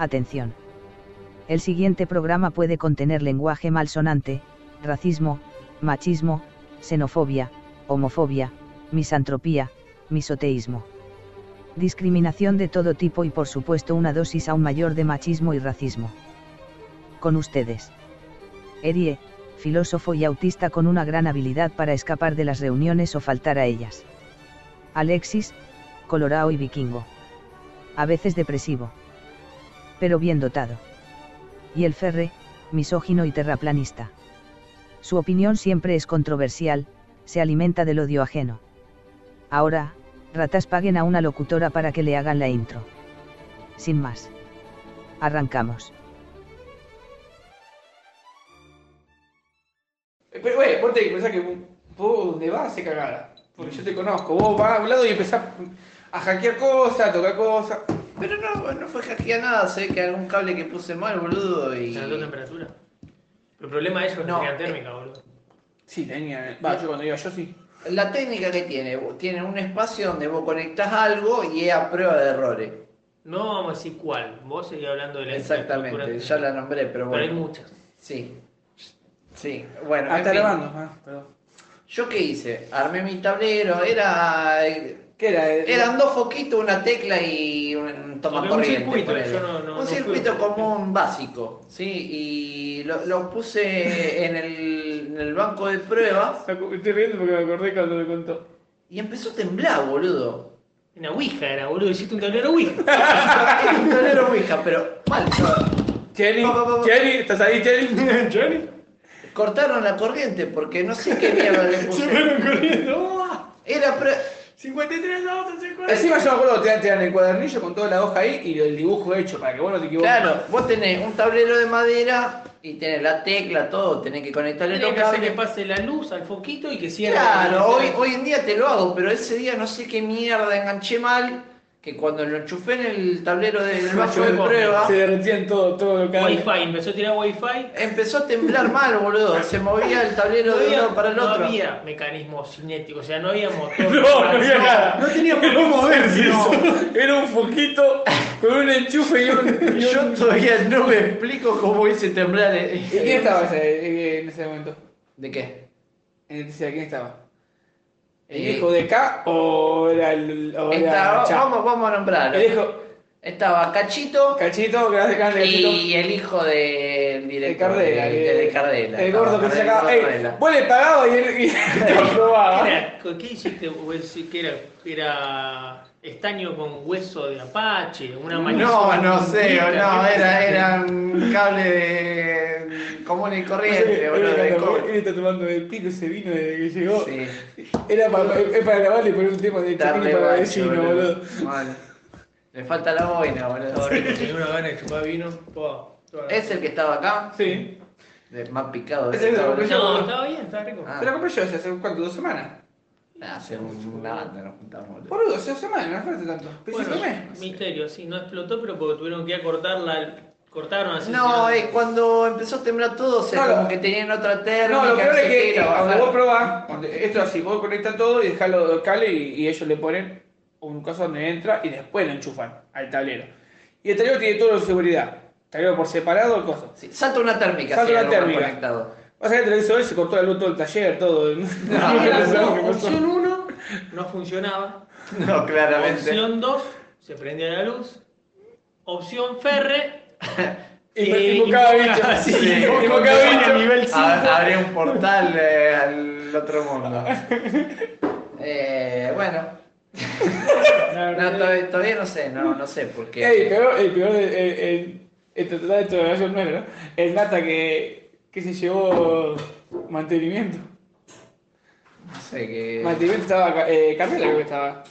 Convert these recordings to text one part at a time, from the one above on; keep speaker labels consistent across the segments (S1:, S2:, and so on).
S1: Atención. El siguiente programa puede contener lenguaje malsonante, racismo, machismo, xenofobia, homofobia, misantropía, misoteísmo. Discriminación de todo tipo y por supuesto una dosis aún mayor de machismo y racismo. Con ustedes. Erie, filósofo y autista con una gran habilidad para escapar de las reuniones o faltar a ellas. Alexis, colorado y vikingo. A veces depresivo. Pero bien dotado. Y el Ferre, misógino y terraplanista. Su opinión siempre es controversial, se alimenta del odio ajeno. Ahora, ratas paguen a una locutora para que le hagan la intro. Sin más. Arrancamos.
S2: Eh, Pero, güey, vos tenés que pensar que vos donde vas se cagara. Porque yo te conozco. Vos vas a un lado y empezás a hackear cosas, a tocar cosas.
S3: Pero no, no fue hackear nada, sé que algún cable que puse mal, boludo, y...
S4: Se notó temperatura. Pero el problema de ellos es
S3: No,
S4: que
S3: eh.
S4: tenían térmica, boludo.
S2: Sí, tenía. Va, yo cuando iba, yo sí.
S3: La técnica que tiene, vos- tiene un espacio donde vos conectás algo y es a prueba de errores.
S4: No vamos a decir cuál. Vos seguís hablando de la
S3: Exactamente, ya la nombré, pero
S4: Pero hay
S3: bueno.
S4: muchas.
S3: Sí. Sí, bueno.
S2: Ah,
S3: en
S2: está grabando. Ah, perdón.
S3: ¿Yo qué hice? Armé mi tablero, era...
S2: ¿Qué era?
S3: Eran dos foquitos, una tecla y un toma
S4: Ok, un
S3: corriente.
S4: circuito, yo no- no-
S3: un
S4: no
S3: circuito común básico, ¿sí? Y lo, lo puse en el, en el banco de pruebas
S2: Estoy riendo porque me acordé cuando me contó.
S3: y empezó a temblar, boludo.
S4: Una Ouija era, boludo. Hiciste un tablero Ouija.
S3: Era un tablero Ouija, pero mal.
S2: Jenny. Jenny, ¿estás ahí, Jenny? Jenny.
S3: Cortaron la corriente porque no sé qué mierda le
S2: corriendo.
S3: Era pre...
S4: 53 autos, 50.
S2: Encima yo me acuerdo, te dan, te dan el cuadernillo con toda la hoja ahí y el dibujo hecho para que vos no te equivoques.
S3: Claro, vos tenés un tablero de madera y tenés la tecla, todo, tenés que conectarle
S4: Tenés que hacer que pase la luz al foquito y que cierre.
S3: Claro, hoy, hoy en día te lo hago, pero ese día no sé qué mierda enganché mal, que cuando lo enchufé en el tablero del banco de prueba,
S2: Se derretían todo, todo lo que
S4: Wi-Fi, empezó a tirar Wi-Fi.
S3: empezó a temblar mal, boludo. Se movía el tablero
S4: No
S3: de
S4: había,
S3: lado para el
S4: no
S3: otro.
S4: había mecanismo cinético, o sea, no había motor.
S2: No, no había nada.
S4: No tenía por
S2: Era
S4: qué
S2: un
S4: moverse.
S2: eso. Era un foquito con un enchufe y un. y
S3: Yo
S2: un-
S3: todavía no me explico cómo hice temblar. eh,
S2: ¿Y quién estaba ese- en ese momento?
S3: ¿De qué?
S2: En el ¿quién estaba? ¿El
S3: Eh,
S2: hijo de K o era el. O era
S3: Estaba,
S2: Cha?
S3: vamos, vamos a nombrarlo.
S2: El hijo.
S3: Estaba Cachito
S2: Cachito, gracias, grande Cachito.
S3: y el hijo
S2: De
S3: director.
S2: Cardela,
S3: de,
S2: el-
S3: de Cardela.
S2: El gordo que se
S3: Cardela
S2: sacaba.
S3: Cardela.
S2: vos le pagabas y él y te aprobaba.
S4: ¿Qué, hiciste? ¿Qué era? ¿Era estaño con hueso de apache? ¿Una
S3: No, no sé, no,
S4: ¿Qué
S3: era, era un cable de común y corriente,
S2: Él
S3: boludo, de cobre.
S2: él está tomando el pico ese vino desde que llegó.
S3: Sí,
S2: Era para, es para grabarle y poner un tema de
S3: re
S2: para vecino,
S3: boludo.
S2: boludo.
S3: Mal. Le falta la boina, boludo.
S4: tenía una gana de chupar vino.
S3: ¿Es el que estaba acá?
S2: Sí.
S3: De más picado de
S2: Ese
S4: No, estaba bien, estaba rico.
S3: Ah.
S2: Te la compré yo hace, hace cuánto, dos semanas.
S3: Hace una banda nos juntamos, boludo.
S2: Boludo, hace dos semanas, no falta tanto.
S4: Bueno, misterio, sí, no explotó, pero porque tuvieron que cortar la. Cortaron así.
S3: No, eh, cuando empezó a temblar todo, o sea,
S2: No,
S3: como que tenían otra térmica.
S2: No, lo peor es
S3: qué,
S2: que cuando vos probás, esto es así, vos conectas todo y dejás los cables y, y ellos le ponen un coso donde entra y después lo enchufan al tablero. Y el tablero tiene todo de seguridad. Tablero por separado, el coso.
S3: Sí, salta una térmica,
S2: Salta
S3: si
S2: una
S3: algo
S2: térmica.
S3: conectado.
S2: Vas a ver el televisor se cortó la luz todo el taller, todo.
S3: No,
S2: que
S4: No,
S2: pasó.
S4: opción 1 no funcionaba.
S3: No, claramente.
S4: Opción 2 se prendía la luz. Opción Ferre.
S2: Y
S4: eh,
S2: me invocaba bicho.
S4: sí, invocaba
S2: invocaba
S4: bicho nivel 5.
S3: A- Abría un portal eh, al otro mundo. Eh, bueno, no, todavía, todavía no sé, no, no sé por qué.
S2: Ey, peor, el peor, el, el, el, esto total, de no era, ¿no? El nata que, que se llevó mantenimiento.
S3: No sé qué.
S2: Mantenimiento estaba, eh, Carmela creo que estaba.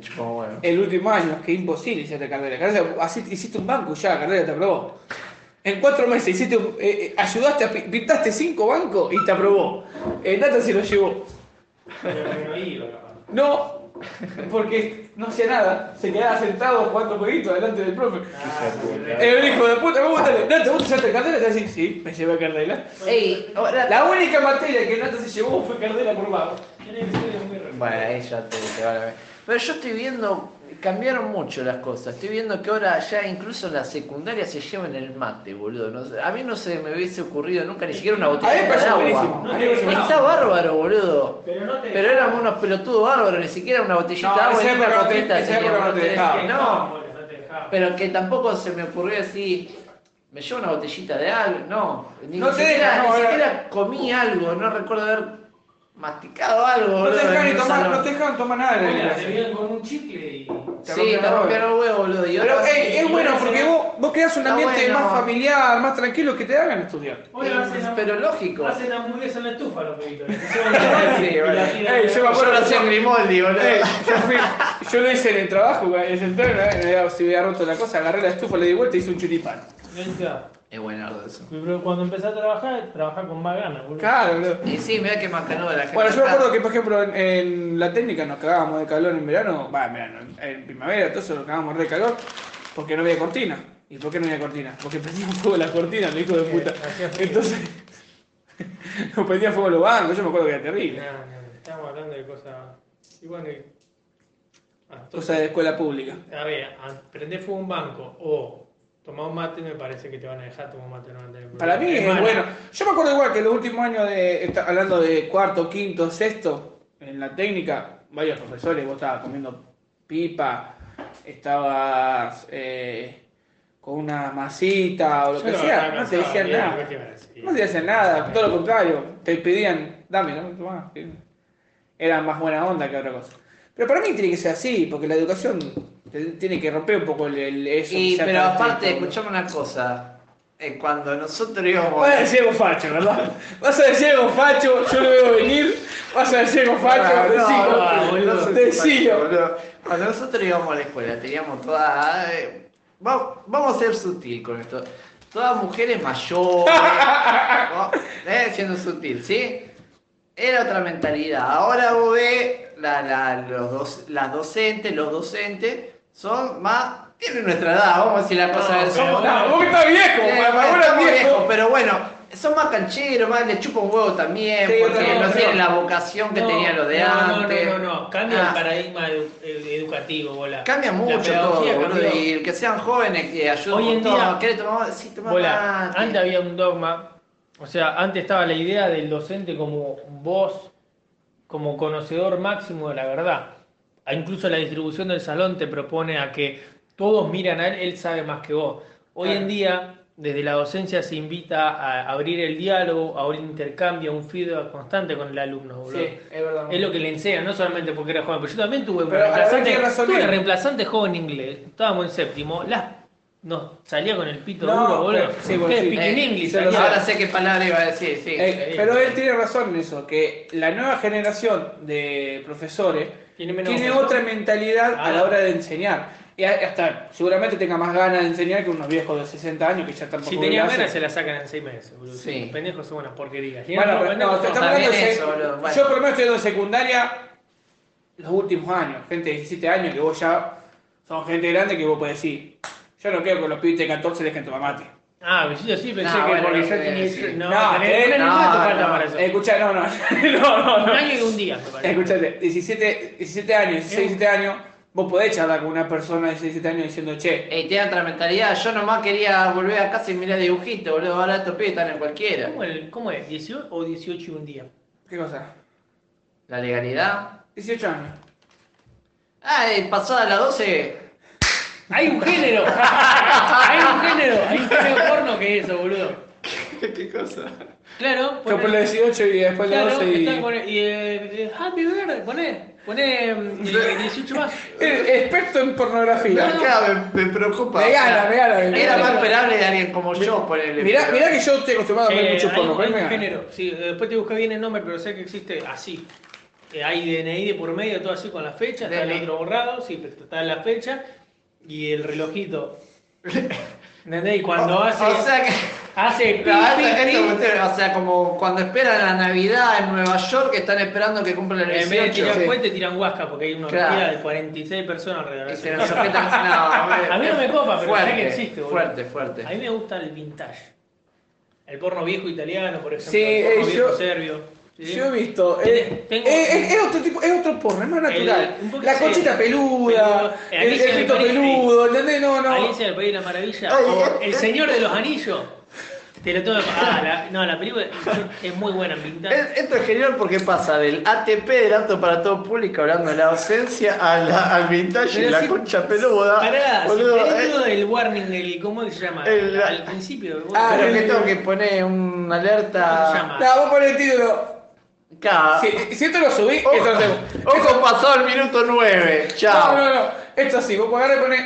S3: Chupó huevo.
S2: El último año, que imposible hiciste. Carmela, así hiciste un banco ya, Carmela te aprobó. En cuatro meses hiciste, un- eh, eh, ayudaste, a, pintaste cinco bancos y te aprobó. El nata se lo llevó. No, porque no hacía nada. Se quedaba sentado jugando jueguitos delante del profe. El hijo de puta, ¿cómo te Nata, ¿vos te llevaste Cardela? Te decís, sí, me llevé a Cardela.
S3: Ey.
S2: La única materia que Nata se llevó fue Cardela por vago.
S3: Bueno, ahí ya te, te van a ver. Pero yo estoy viendo cambiaron mucho las cosas. Estoy viendo que ahora ya incluso en la secundaria se llevan el mate, boludo. No sé, a mí no se me hubiese ocurrido nunca ni siquiera una botella de agua.
S2: buenísimo.
S3: Está bárbaro, boludo.
S4: Pero no te
S3: Pero éramos unos pelotudos bárbaros, ni siquiera una botellita
S2: No,
S3: de agua
S2: esa
S3: y una copita
S2: no
S3: no
S2: te dejaba.
S4: No,
S3: pero que tampoco se me ocurrió así, me llevo una botellita de algo, no. Ni,
S2: No te
S3: siquiera,
S2: dejan, no,
S3: ni
S2: era-
S3: siquiera comí algo, no recuerdo haber masticado algo,
S2: No te dejan ni tomar, no te dejan tomar nada
S4: Mira, te vienen con un chicle y.
S2: Te
S3: Sí, te rompieron el huevo, boludo. y
S2: Pero
S3: ahora sí,
S2: ey, es bueno porque vos, vos creas un ambiente
S3: bueno.
S2: más familiar, más tranquilo que te hagan estudiar.
S3: Pero lógico.
S4: Hacen hamburguesa en la estufa los pibitos.
S3: Sí, bueno.
S2: Yo me acuerdo-
S3: lo hacía en Grimoldi, boludo.
S2: Ey, yo, fui- yo lo hice en el trabajo, en el centro, se había roto la cosa, agarré la estufa, le di vuelta y hice un churipán.
S3: Es buenardo eso.
S4: Pero cuando empecé a trabajar, trabajaba con más ganas, boludo.
S2: Claro, boludo.
S3: Y sí, mira que más canudo la gente.
S2: Bueno, yo me acuerdo que, por ejemplo, en, en la técnica nos cagábamos de calor en verano, va, en verano, en primavera, todo eso nos cagábamos de calor, porque no había cortina. ¿Y por qué no había cortina? Porque prendían fuego la cortina, el hijo de puta. Entonces, nos prendían fuego los bancos, yo me acuerdo que era terrible.
S4: No, no, estamos hablando de cosas. Y bueno, y... Ah, entonces,
S2: Cosa de escuela pública.
S4: a ver, a- prender fuego a un banco o tomar un mate, me parece que te van a dejar tomar un mate. No van a tener
S2: Para mí
S4: problema.
S2: es bueno. Yo me acuerdo igual que los últimos años de, está- hablando de cuarto, quinto, sexto, en la técnica, varios profesores, vos estabas comiendo pipa, estabas eh, con una masita o lo
S4: Yo
S2: que
S4: la
S2: sea, no te decían nada. No te decían nada, todo lo contrario, te pedían, dame, dame, tomá. Eran más buena onda que otra cosa. Pero para mí tiene que ser así, porque la educación tiene que romper un poco el, el- eso.
S3: Y, pero aparte, escuchame una cosa. Eh, cuando nosotros íbamos.
S2: Vas a decir algo facho, ¿verdad? Vas a decir algo facho, yo lo veo venir. Vas a decir algo facho,
S3: Ah, no,
S2: decilo.
S3: no, no
S2: decilo.
S3: boludo. Cuando nosotros íbamos a la escuela, teníamos todas. eh, va- vamos a ser sutil con esto. Todas mujeres mayores. ¿no? Eh, siendo sutil, ¿sí? Era otra mentalidad. Ahora vos ves la, la- los dos, las docentes, los docentes, son más. Tienen nuestra edad, vamos a decir la cosa.
S4: No, pero
S3: somos-
S2: No, vos estás viejo,
S3: Eh,
S2: viejo.
S3: viejos, pero bueno, son más cancheros, más le chupan huevo también,
S2: Sí,
S3: porque no
S2: pero-
S3: tienen la vocación que
S4: No,
S3: tenía lo de
S4: no,
S3: antes.
S4: No, no, no, no. Cambia
S3: Ah.
S4: el paradigma edu- ed- educativo, bola.
S3: Cambia mucho todo, boludo, y que sean jóvenes que ayuden
S4: Hoy
S3: un
S4: en día-
S3: ¿Querés tomar? Sí,
S4: Bola, antes había un dogma, o sea, antes estaba la idea del docente como vos, como conocedor máximo de la verdad. Incluso la distribución del salón te propone a que todos miran a él, él sabe más que vos. Hoy
S2: Claro.
S4: en día, desde la docencia se invita a abrir el diálogo, a abrir intercambio, a un feedback constante con el alumno, boludo.
S2: Sí, es verdad.
S4: Es lo que le enseñan, no solamente porque era joven, pero yo también tuve
S2: ver,
S4: reemplazante, tuve reemplazante joven inglés, estábamos en séptimo, las nos salía con el pito
S2: No,
S4: duro, boludo.
S2: pero- sí, bueno, sí.
S4: Speaking
S3: Eh,
S4: English, salía.
S3: Ahora sé qué palabra iba a decir, sí.
S2: Eh, pero él tiene razón en eso, que la nueva generación de profesores
S4: Tiene menos
S2: tiene
S4: oferta.
S2: otra mentalidad a la hora de enseñar. Y hasta seguramente tenga más ganas de enseñar que unos viejos de 60 años que ya están por
S4: Si tenían ganas se la sacan en seis meses, boludo.
S3: Sí.
S4: Los pendejos son unas porquerías.
S2: Bueno, pero, no, te
S4: son-
S2: estamos hablando de
S3: eso, boludo, bueno.
S2: Yo por lo menos estoy en secundaria los últimos años, gente de 17 años que vos ya son gente grande que vos podés decir, yo no quiero que los pibes de 14 dejen tomar mate.
S4: Ah, yo sí pensé
S3: No,
S4: que
S3: bueno,
S4: porque
S3: no
S4: yo tenía...
S3: sí.
S4: No,
S2: No,
S4: tenés-
S2: eh,
S3: no,
S4: falta
S3: no.
S4: para eso.
S2: Escuchá, no, no, no, no,
S4: Un
S2: no.
S4: año y un día.
S2: Escuchate, 17, 17 años, 16, 17 años, vos podés charlar con una persona de 17 años diciendo, che,
S3: Ey, tiene otra mentalidad. Yo nomás quería volver a casa y mirar dibujitos, boludo. Ahora estos pibes están en cualquiera.
S4: ¿Cómo, el- ¿Cómo es? ¿18 o 18 y un día?
S2: ¿qué cosa?
S3: La legalidad.
S2: 18 años.
S3: Ah, eh, pasada las 12.
S4: Hay un género. hay un género. Hay un género porno que es eso, boludo.
S3: ¿Qué cosa?
S4: Claro.
S2: Yo por
S4: poné-
S2: los 18 y después los
S4: Claro,
S2: 12 y...
S4: eh, eh, Happy Birthday, poné, poné mm, eh, 18 más.
S2: Eh, Experto en pornografía.
S3: Claro, me, me preocupa.
S2: Me gana, me gana, me
S3: Era más esperable de alguien como yo, ponele.
S2: Mirá, mirá que yo estoy acostumbrado a ver
S4: Eh,
S2: mucho
S4: hay,
S2: porno,
S4: hay
S2: me
S4: un género, sí, después te busca bien el nombre, pero sé que existe así. Eh, hay DNI de por medio, todo así con la fecha, está el otro borrado, sí, pero está la fecha y el relojito. ¿Entendés? Y cuando
S3: o,
S4: hace,
S3: o sea que.
S4: hace pi,
S3: o sea, como cuando esperan la Navidad en Nueva York, que están esperando que cumplan el
S4: en vez de
S3: 18.
S4: tirar cohete, tiran huasca porque hay una
S3: Claro.
S4: orgía de 46 personas alrededor.
S3: Y se nos sujetan. No,
S4: A mí no me copa, pero
S3: fuerte,
S4: sé que existe, boludo.
S3: Fuerte, fuerte.
S4: A mí me gusta el vintage. El porno viejo italiano, por ejemplo.
S2: Sí,
S4: el porno
S2: eh,
S4: viejo
S2: yo-
S4: serbio. Sí.
S2: Yo he visto. Eh,
S4: tengo-
S2: eh, es, es otro tipo, es otro porno, es más natural. la
S4: sí.
S2: conchita peluda, el, el pito peludo, ¿entendés? No, no.
S4: Alicia del País de la Maravilla.
S3: Ay,
S4: o
S3: eh,
S4: El. Señor de los Anillos. Te lo tengo que- Ah, la, no, la película es muy buena en vintage.
S3: Es- Esto es genial porque pasa del ATP, del apto para todo público, hablando de la ausencia, a la- al vintage y
S4: Pero
S3: la
S4: si-
S3: concha peluda.
S4: Pará,
S3: Boludo,
S4: si
S3: eh,
S4: del warning, el, ¿cómo se llama?
S3: El-
S4: Al principio. vos-
S2: Ah,
S3: pero
S2: el-
S3: que tengo que poner una
S4: ¿Cómo se
S3: alerta.
S4: llama?
S2: No, vos ponés el título.
S3: Claro.
S2: Si, si esto lo subí, esto lo hacemos.
S3: Ojo, pasó el minuto 9. Chao.
S2: No, no, no. Esto sí, vos y ponés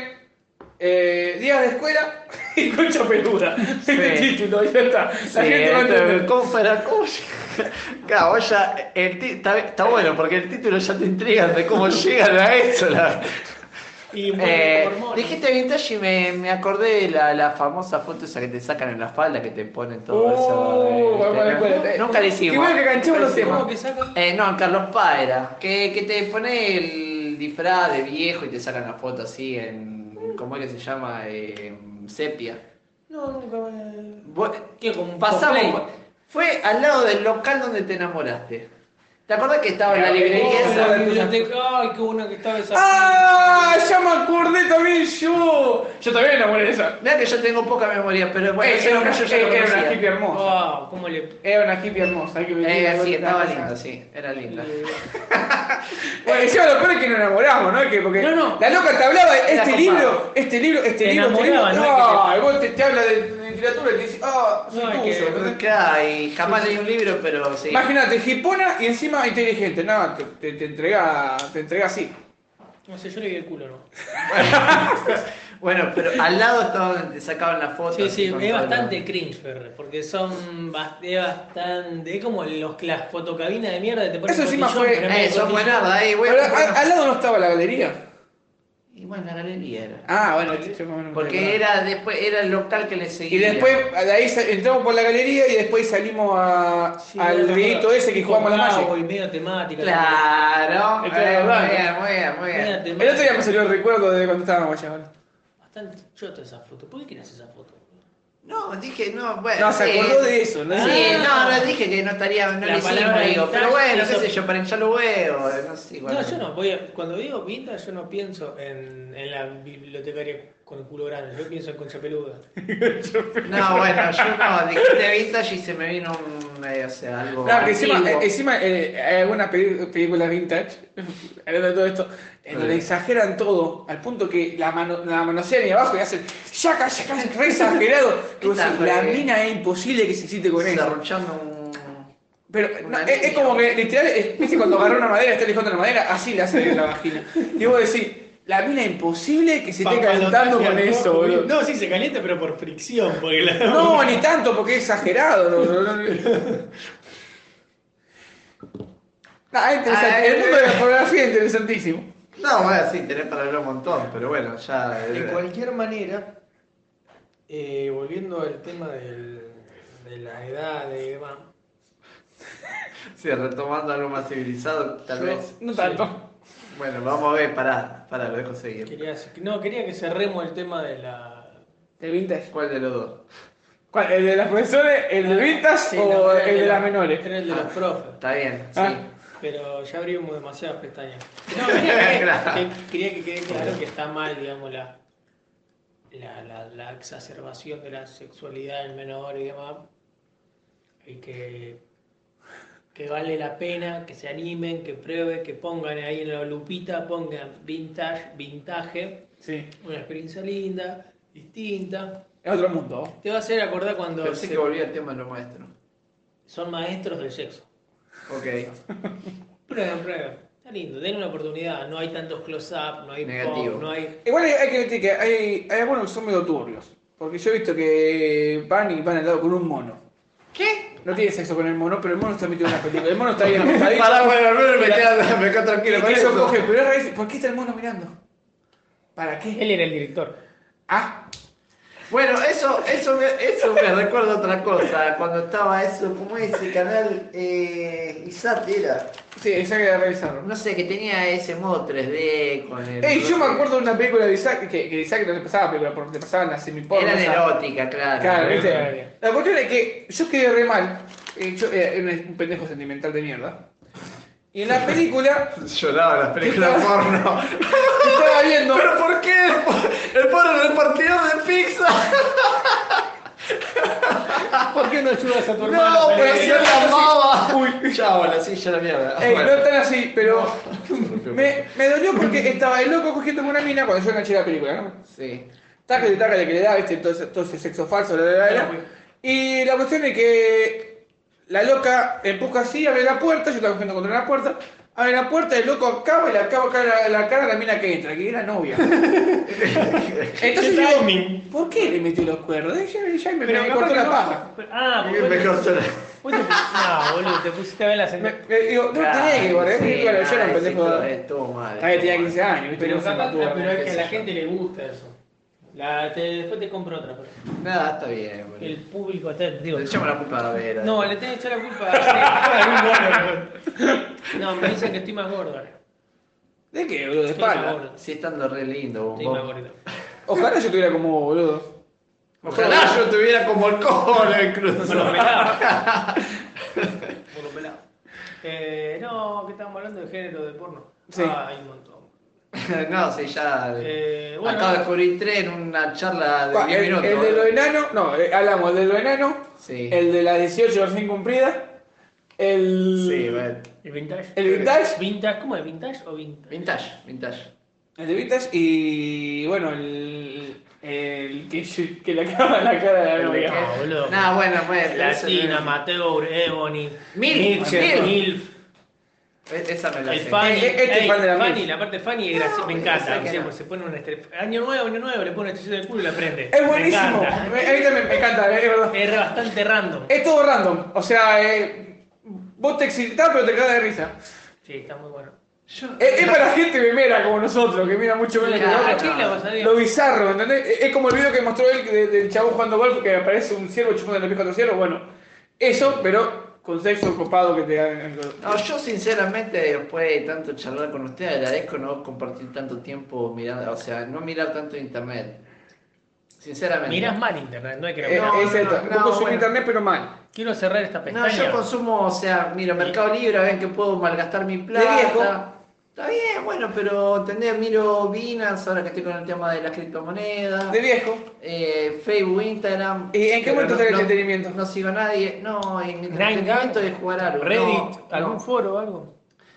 S2: eh, días de escuela y concha peluda. Este título, ya está. La
S3: Sí,
S2: gente va a.
S3: ¿Cómo fuera? ¿Cómo llega? Claro, ya, el está, está bueno porque el título ya te intriga de cómo llegan a eso. la-
S4: Y
S3: Eh, dijiste vintage y me, me acordé de la, la famosa foto esa que te sacan en la falda, que te ponen todo
S2: Uh,
S3: eso. eh,
S2: Qué
S3: hicimos.
S2: bueno que los
S3: Nunca lo
S2: temas.
S4: ¿Cómo que saca?
S3: Eh, no, Carlos Pá era. Que, que te pone el disfraz de viejo y te sacan la foto así en. ¿Cómo es que se llama? Sepia.
S4: No, nunca me... ¿Qué? ¿Como un
S3: Pasamos. Fue al lado del local donde te enamoraste. ¿Te acordás que estaba en la librería
S2: oh,
S3: esa?
S4: la biblioteca. Ay, qué bueno que estaba esa.
S2: ¡Ah! Ya me acordé también yo. Yo también me enamoré de esa.
S3: Mira que yo tengo poca memoria, pero bueno,
S2: Eh, era, una,
S3: yo lo
S2: era una hippie hermosa.
S4: Wow, cómo le.
S2: Era una hippie hermosa. Hay que
S3: Eh, sí, estaba linda, sí, era linda.
S2: Bueno, encima lo peor es que nos enamoramos, ¿no? Que porque
S4: No, no.
S2: la loca te hablaba,
S3: Era
S2: este libro, este libro, este
S4: Te
S2: libro, este libro.
S4: no
S2: No, vos te, te habla de, de literatura y te dice, ah, soy
S4: No,
S2: tuyo.
S4: que-
S3: y jamás leí un libro, pero sí.
S2: Imagínate, hipona y encima inteligente. No, te, te, te entrega, te entrega así.
S4: No sé, yo le vi el culo, ¿no?
S3: Bueno, pero al lado estaba donde te sacaban la foto.
S4: Sí, sí, es bastante cringe, Ferre, porque son es bastante. Es como los, las fotocabinas de mierda que te ponen
S2: Eso encima fue-
S3: Eh, son ahí, güey.
S2: Al lado no estaba la galería.
S3: Y bueno, la galería era.
S2: Ah, bueno,
S3: Porque era después, era el local que le
S2: Y
S3: seguía.
S2: después, de ahí entramos por la galería y después salimos a,
S4: Sí,
S2: al rito ese que jugamos a la Magic.
S4: Y medio temática.
S3: Claro, muy bien, muy bien, muy bien.
S2: El otro día me salió el recuerdo de cuando estábamos allá. ¿vale?
S4: Bastante chota esa foto. ¿Por qué quieres esa foto?
S3: No, dije, no, bueno.
S2: No, se
S3: sí.
S2: acordó de eso, ¿no?
S3: Sí,
S4: Ah.
S3: no, no dije que no estaría, no le digo, pero bueno, qué sé yo, para hinchar los huevos, no sé, igual.
S4: No, yo no. Voy a- cuando digo vintage, yo no pienso en, en la bibliotecaria con el culo grande. Yo pienso en concha peluda.
S3: No, bueno, yo no, dijiste vintage y se me vino un, eh, o sea, algo
S2: No, que encima, eh, encima eh, hay algunas películas vintage, hablando de todo esto, en donde exageran todo, al punto que la, mano, la manosean y abajo y hacen yaca, yaca, re exagerado. La mina es imposible que se excite con eso.
S3: Un...
S2: Pero no, es, es como que literal, es- viste cuando agarra una madera, está lijando la madera, así le hace en la vagina. Y vos decís, la mina imposible que se esté calentando con eso, boludo.
S4: No, sí, se calienta, pero por fricción. Porque la...
S2: No, ni tanto, porque es exagerado. No, no, no. Ah, es interesante. El mundo de la fotografía es interesantísimo.
S3: No, bueno, sí, tenés para hablar un montón, pero bueno, ya...
S4: De cualquier manera, eh, volviendo al tema del- de la edad y demás,
S3: Sí, retomando algo más civilizado, tal
S4: Yo-
S3: vez.
S2: No tanto.
S3: Bueno, vamos a ver, pará, pará, lo dejo seguir.
S4: quería, no, quería que cerremos el tema de la...
S2: ¿El vintage?
S3: ¿Cuál de los dos?
S2: ¿Cuál? ¿El de las profesores? ¿El de vintage
S4: Sí,
S2: o
S4: no,
S2: el de
S4: la-
S2: las menores?
S4: Era el de los
S3: Ah.
S4: profes.
S3: Está bien, sí.
S2: Ah.
S4: Pero ya abrimos demasiadas pestañas. No, quería que,
S3: Claro.
S4: que- quería que quede claro que está mal, digamos, la, la, la, la exacerbación de la sexualidad en menor y demás. Y que, que vale la pena que se animen, que prueben, que pongan ahí en la lupita, pongan vintage, vintage,
S2: Sí.
S4: una experiencia linda, distinta.
S2: Es otro mundo.
S4: Te va a hacer acordar cuando
S3: Pensé
S4: se-
S3: que volvía al tema de los maestros.
S4: son maestros del sexo.
S3: Ok.
S4: Prueben, prueben. Está lindo, den una oportunidad. No hay tantos close-up, no hay
S3: Negativo.
S4: pop, no hay.
S2: Igual hay, hay que decir que hay, hay algunos que son medio turbios. Porque yo he visto que van y van al lado con un mono.
S3: ¿Qué?
S2: No tiene sexo con el mono, pero el mono está metido en la película. El mono está ahí acostadito.
S3: Pará, bueno, no me quedo, me quedo tranquilo con
S2: eso coge, pero es ¿por qué está el mono mirando? ¿Para qué?
S4: Él era el director.
S2: Ah,
S3: Bueno, eso, eso, me, eso me recuerda otra cosa. Cuando estaba eso, ¿cómo es ese canal? Eh, Isat era.
S2: Sí, esa que revisarlo.
S3: No sé, que tenía ese modo 3D con el.
S2: Ey, yo me acuerdo de una película de Isaac, que, que Isaac no le pasaba película, porque le pasaban las semiporno.
S3: Era erótica, claro.
S2: Claro. La cuestión es que yo quedé re mal. Eh, Yo era un pendejo sentimental de mierda. Y en la película
S3: Lloraba las películas porno.
S2: estaba viendo.
S3: ¿Pero por qué? El, po- el pobre repartidor de pizza.
S4: ¿Por qué no ayudas a tu hermano?
S3: No, pero si yo la amaba.
S2: Uy.
S3: Chao, la silla la mierda.
S2: Ey,
S3: Bueno.
S2: no tan así, pero me, me dolió porque estaba el loco cogiendo con una mina cuando yo enganché la película, ¿no?
S3: Sí.
S2: Tácale, tácale que le da, viste, todo ese, todo ese sexo falso, bla, bla. Y la cuestión es que la loca empuja así, abre la puerta, yo estaba cogiendo contra la puerta, abre la puerta, el loco acaba y le acaba la, la cara a la mina que entra, que era novia. Entonces
S4: ¿Qué
S2: yo,
S4: timing?
S2: ¿por qué le metió los cuernos? Ya, ya me,
S4: Pero
S2: me cortó la
S4: no-
S2: paja.
S4: pero- Ah, porque
S3: me cortó la-
S4: No, boludo, te pusiste a ver la sentencia.
S2: digo, no tenía que guardar,
S3: Sí,
S2: yo era un pendejo.
S3: todo- estuvo mal.
S2: Tenía
S3: estuvo
S2: 15 años,
S4: Pero, capaz-
S2: mató.
S4: pero es que a la gente le gusta eso. La, te- después te compro otra.
S3: Nada, está bien,
S4: El
S3: boludo.
S4: público está. Digo,
S3: Le echamos la culpa a Vera.
S4: no, le tenés que echar la culpa a gordo. No, me dicen que estoy más gordo ahora.
S2: ¿De qué, boludo? De
S4: Estoy más
S2: espalda.
S4: gordo.
S3: Sí, estando re lindo,
S4: Estoy más gordito.
S2: Ojalá yo tuviera como vos, boludo.
S3: Ojalá yo tuviera como el
S4: Por lo
S3: incluso.
S4: pelado. Por lo pelado. Eh, no, que estábamos hablando de género de porno.
S2: Sí.
S4: Ah, hay un montón.
S3: no, sí, ya.
S4: Eh, bueno.
S3: Acabo de descubrir tres en una charla de
S2: ¿Cuál?
S3: 10
S2: El,
S3: minutos.
S2: el de
S3: boludo.
S2: lo enano, no, eh, hablamos del de lo enano,
S3: Sí.
S2: el de las 18 recién cumplidas, el.
S3: Sí, bueno.
S4: ¿El vintage?
S2: El vintage,
S4: ¿Vintage? ¿Cómo es? ¿Vintage o vintage?
S3: Vintage, vintage.
S2: el de vintage y. bueno, el. el que, que le acaba la cara de la novia.
S4: No, boludo.
S3: Nah, bueno, bueno.
S4: Latina, Amateur, Ebony,
S3: Milf, Milf. E- Esa me la
S4: el
S3: sé.
S4: Fanny.
S2: Eh, eh, este
S4: Ey,
S2: fan de la
S4: Fanny, la parte Fanny es
S3: No,
S4: me encanta.
S3: sé
S4: Se,
S3: no.
S4: se pone una estrella. Año nuevo, año nuevo, le pone una estrella del culo y la prende.
S2: Es
S4: Me
S2: buenísimo,
S4: encanta.
S2: me- a mí también me encanta, es verdad.
S4: Es bastante random.
S2: Es todo random, o sea, eh, vos te excitás pero te cagas de risa.
S4: Sí, está muy bueno.
S3: Yo-
S2: Es, es para gente memera como nosotros, que mira mucho menos que
S3: Claro.
S4: ¿A
S2: nosotros. Lo bizarro, ¿entendés? Es- como el video que mostró él de- del chabón jugando golf que aparece un ciervo chupando los pies a otro ciervo. Bueno, eso, pero con sexo copado que te hagan.
S3: No, yo sinceramente, después de tanto charlar con ustedes, agradezco no compartir tanto tiempo mirando, o sea, no mirar tanto internet. Sinceramente.
S4: Mirás mal internet, no hay que
S2: Eh,
S3: No,
S2: es
S3: no, no, bueno.
S2: internet, pero mal.
S4: Quiero cerrar esta
S3: No,
S4: pestaña.
S3: yo consumo, o sea, miro Mercado Libre, ven que puedo malgastar mi plata.
S2: viejo.
S3: Está bien, bueno, pero entendés, miro Binance ahora que estoy con el tema de las criptomonedas.
S2: De viejo.
S3: eh, Facebook, Instagram.
S2: ¿Y en qué momento
S3: no-
S2: está el
S3: no-
S2: entretenimiento?
S3: No sigo a nadie. No, y mi entretenimiento es jugar algo.
S4: Reddit,
S3: No,
S4: algún
S3: no.
S4: foro o algo.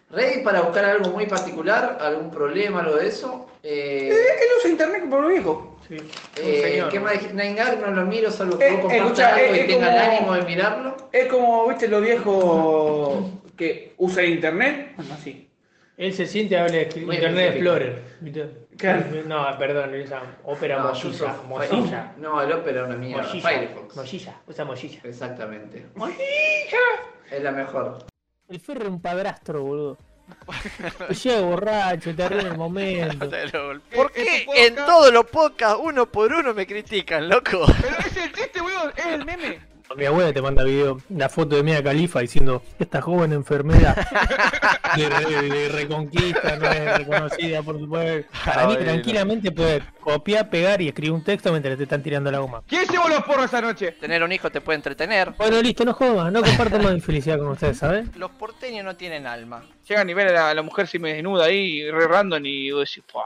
S3: Reddit para buscar algo muy particular, algún problema, algo de eso. Eh,
S2: Eh, él usa internet por lo viejo.
S4: Sí.
S3: eh. ¿Qué más Gag no lo miro, salvo que
S2: Eh,
S3: vos
S2: escucha,
S3: algo
S2: eh,
S3: y tenga el
S2: como-
S3: ánimo de mirarlo.
S2: Es como, viste, lo viejo que usa internet. Bueno, así.
S4: Él se siente a hablar de
S3: Muy
S4: Internet
S3: específico.
S4: Explorer. No, perdón, usa Opera
S3: No,
S4: Mozilla. Mozilla.
S3: No, el Opera es una mierda.
S4: Mozilla.
S3: Firefox.
S4: Mozilla. Usa Mozilla.
S3: Exactamente.
S2: ¡Mojilla!
S3: Es la mejor.
S4: El Ferro es un padrastro, boludo. Te llega borracho, te arruina el momento.
S5: ¿Por qué en todos los podcasts uno por uno me critican, loco?
S2: Pero es el chiste, weón, es el meme.
S4: Mi abuela te manda video, la foto de Mia Califa diciendo esta joven enfermera de, de reconquista no es reconocida por su pueblo. Para mí tranquilamente puede copiar, pegar y escribir un texto mientras te están tirando la goma.
S2: ¿Quién llevó los porros esa noche?
S5: Tener un hijo te puede entretener.
S4: Bueno, listo, no jodas, no comparto más mi felicidad con ustedes, ¿sabes?
S5: Los porteños no tienen alma.
S2: Llegan y ven a la, mujer si me desnuda ahí, re random, y vos decís, ¡pah!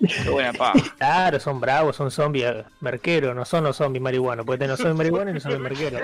S2: ¡Qué buena pa!
S4: Claro, son bravos, son zombies merqueros, no son los zombies marihuanos, porque no son marihuanos y no son merqueros.